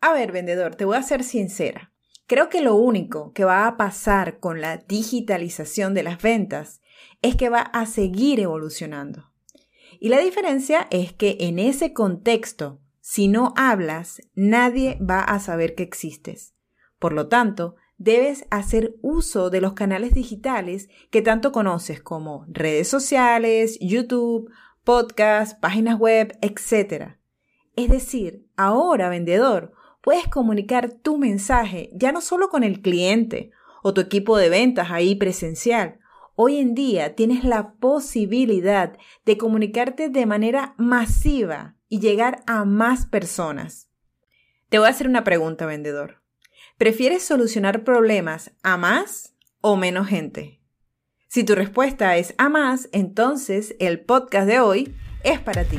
A ver, vendedor, te voy a ser sincera. Creo que lo único que va a pasar con la digitalización de las ventas es que va a seguir evolucionando. Y la diferencia es que en ese contexto, si no hablas, nadie va a saber que existes. Por lo tanto, debes hacer uso de los canales digitales que tanto conoces como redes sociales, YouTube, podcasts, páginas web, etc. Es decir, ahora, vendedor, puedes comunicar tu mensaje ya no solo con el cliente o tu equipo de ventas ahí presencial. Hoy en día tienes la posibilidad de comunicarte de manera masiva y llegar a más personas. Te voy a hacer una pregunta, vendedor. ¿Prefieres solucionar problemas a más o menos gente? Si tu respuesta es a más, entonces el podcast de hoy es para ti.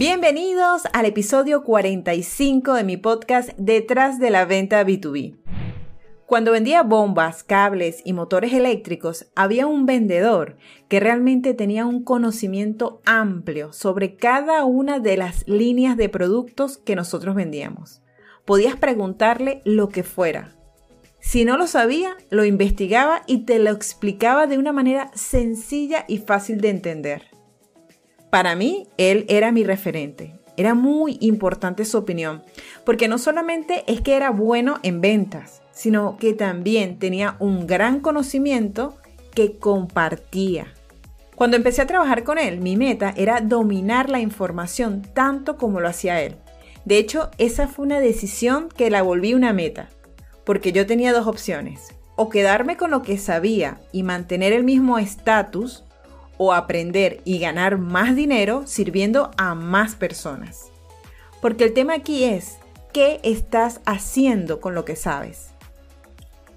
Bienvenidos al episodio 45 de mi podcast Detrás de la venta B2B. Cuando vendía bombas, cables y motores eléctricos, había un vendedor que realmente tenía un conocimiento amplio sobre cada una de las líneas de productos que nosotros vendíamos. Podías preguntarle lo que fuera. Si no lo sabía, lo investigaba y te lo explicaba de una manera sencilla y fácil de entender. Para mí, él era mi referente. Era muy importante su opinión, porque no solamente es que era bueno en ventas, sino que también tenía un gran conocimiento que compartía. Cuando empecé a trabajar con él, mi meta era dominar la información tanto como lo hacía él. De hecho, esa fue una decisión que la volví una meta, porque yo tenía dos opciones, o quedarme con lo que sabía y mantener el mismo estatus, o aprender y ganar más dinero sirviendo a más personas. Porque el tema aquí es, ¿qué estás haciendo con lo que sabes?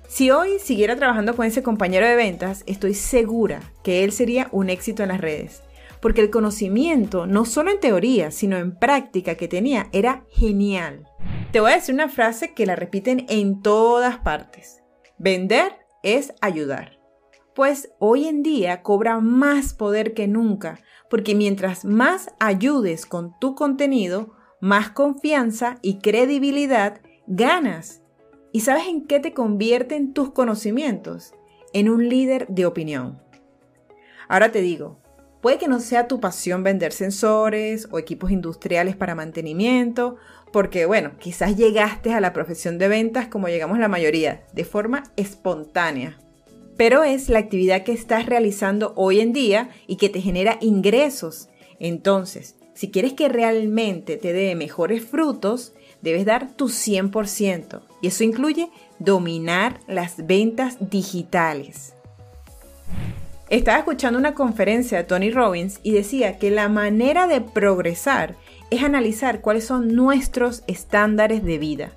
Si hoy siguiera trabajando con ese compañero de ventas, estoy segura que él sería un éxito en las redes. Porque el conocimiento, no solo en teoría, sino en práctica que tenía, era genial. Te voy a decir una frase que la repiten en todas partes. Vender es ayudar pues hoy en día cobra más poder que nunca, porque mientras más ayudes con tu contenido, más confianza y credibilidad ganas. ¿Y sabes en qué te convierten tus conocimientos? En un líder de opinión. Ahora te digo, puede que no sea tu pasión vender sensores o equipos industriales para mantenimiento, porque bueno, quizás llegaste a la profesión de ventas como llegamos la mayoría, de forma espontánea pero es la actividad que estás realizando hoy en día y que te genera ingresos. Entonces, si quieres que realmente te dé mejores frutos, debes dar tu 100%. Y eso incluye dominar las ventas digitales. Estaba escuchando una conferencia de Tony Robbins y decía que la manera de progresar es analizar cuáles son nuestros estándares de vida.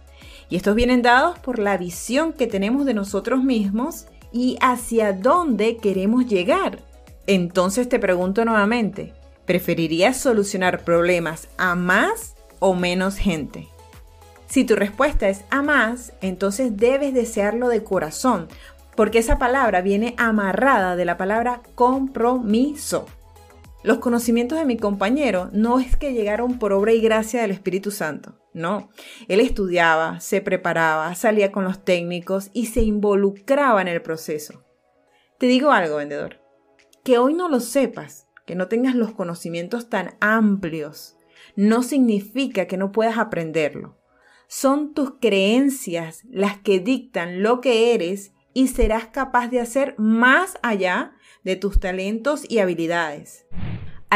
Y estos vienen dados por la visión que tenemos de nosotros mismos y hacia dónde queremos llegar. Entonces te pregunto nuevamente, ¿preferirías solucionar problemas a más o menos gente? Si tu respuesta es a más, entonces debes desearlo de corazón, porque esa palabra viene amarrada de la palabra compromiso. Los conocimientos de mi compañero no es que llegaron por obra y gracia del Espíritu Santo, no. Él estudiaba, se preparaba, salía con los técnicos y se involucraba en el proceso. Te digo algo, vendedor, que hoy no lo sepas, que no tengas los conocimientos tan amplios, no significa que no puedas aprenderlo. Son tus creencias las que dictan lo que eres y serás capaz de hacer más allá de tus talentos y habilidades.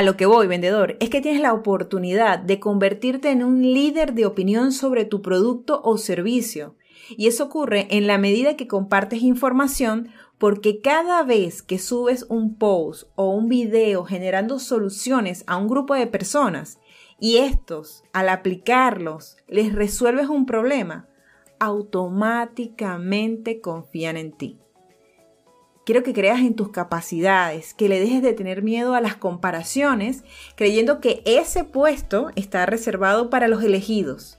A lo que voy, vendedor, es que tienes la oportunidad de convertirte en un líder de opinión sobre tu producto o servicio. Y eso ocurre en la medida que compartes información porque cada vez que subes un post o un video generando soluciones a un grupo de personas y estos, al aplicarlos, les resuelves un problema, automáticamente confían en ti. Quiero que creas en tus capacidades, que le dejes de tener miedo a las comparaciones, creyendo que ese puesto está reservado para los elegidos.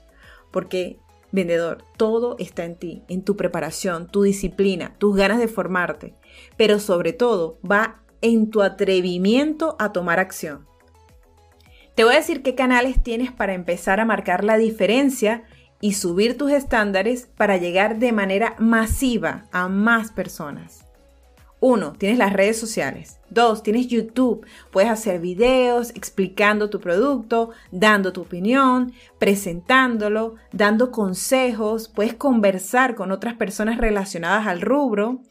Porque, vendedor, todo está en ti, en tu preparación, tu disciplina, tus ganas de formarte. Pero sobre todo, va en tu atrevimiento a tomar acción. Te voy a decir qué canales tienes para empezar a marcar la diferencia y subir tus estándares para llegar de manera masiva a más personas. 1. Tienes las redes sociales. 2. Tienes YouTube. Puedes hacer videos explicando tu producto, dando tu opinión, presentándolo, dando consejos. Puedes conversar con otras personas relacionadas al rubro.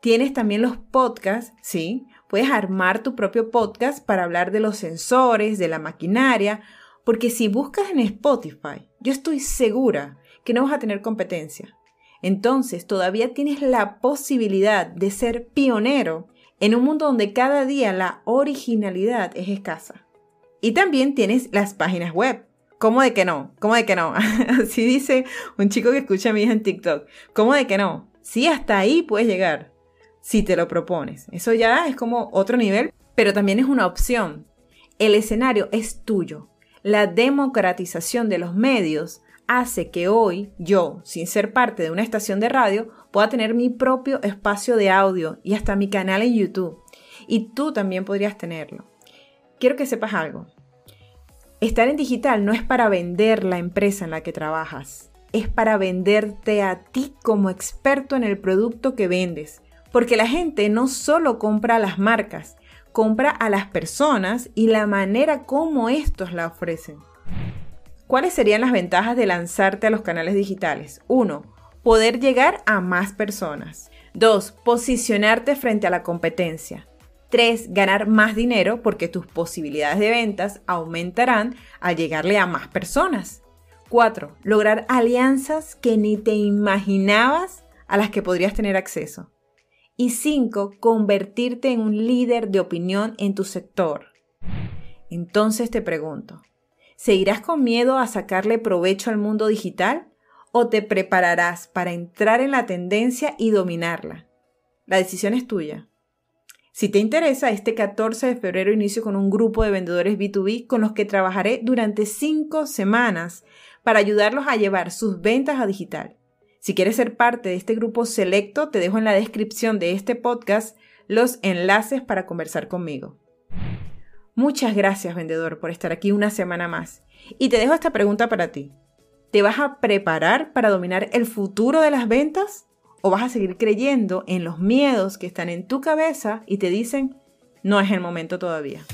Tienes también los podcasts, ¿sí? Puedes armar tu propio podcast para hablar de los sensores, de la maquinaria, porque si buscas en Spotify, yo estoy segura que no vas a tener competencia entonces todavía tienes la posibilidad de ser pionero en un mundo donde cada día la originalidad es escasa. Y también tienes las páginas web. ¿Cómo de que no? ¿Cómo de que no? Así dice un chico que escucha a mi en TikTok. ¿Cómo de que no? Sí, hasta ahí puedes llegar si te lo propones. Eso ya es como otro nivel, pero también es una opción. El escenario es tuyo. La democratización de los medios hace que hoy yo, sin ser parte de una estación de radio, pueda tener mi propio espacio de audio y hasta mi canal en YouTube. Y tú también podrías tenerlo. Quiero que sepas algo. Estar en digital no es para vender la empresa en la que trabajas, es para venderte a ti como experto en el producto que vendes. Porque la gente no solo compra las marcas, compra a las personas y la manera como estos la ofrecen. ¿Cuáles serían las ventajas de lanzarte a los canales digitales? 1. Poder llegar a más personas. 2. Posicionarte frente a la competencia. 3. Ganar más dinero porque tus posibilidades de ventas aumentarán al llegarle a más personas. 4. Lograr alianzas que ni te imaginabas a las que podrías tener acceso. Y 5. Convertirte en un líder de opinión en tu sector. Entonces te pregunto, ¿Seguirás con miedo a sacarle provecho al mundo digital o te prepararás para entrar en la tendencia y dominarla? La decisión es tuya. Si te interesa, este 14 de febrero inicio con un grupo de vendedores B2B con los que trabajaré durante cinco semanas para ayudarlos a llevar sus ventas a digital. Si quieres ser parte de este grupo selecto, te dejo en la descripción de este podcast los enlaces para conversar conmigo. Muchas gracias, vendedor, por estar aquí una semana más. Y te dejo esta pregunta para ti. ¿Te vas a preparar para dominar el futuro de las ventas? ¿O vas a seguir creyendo en los miedos que están en tu cabeza y te dicen, no es el momento todavía?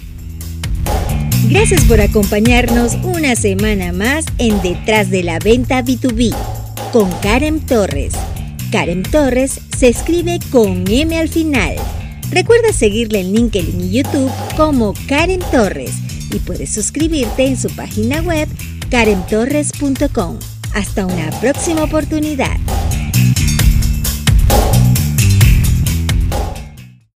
Gracias por acompañarnos una semana más en Detrás de la Venta B2B con Karen Torres. Karen Torres se escribe con M al final. Recuerda seguirle en LinkedIn y YouTube como Karen Torres y puedes suscribirte en su página web karentorres.com. Hasta una próxima oportunidad.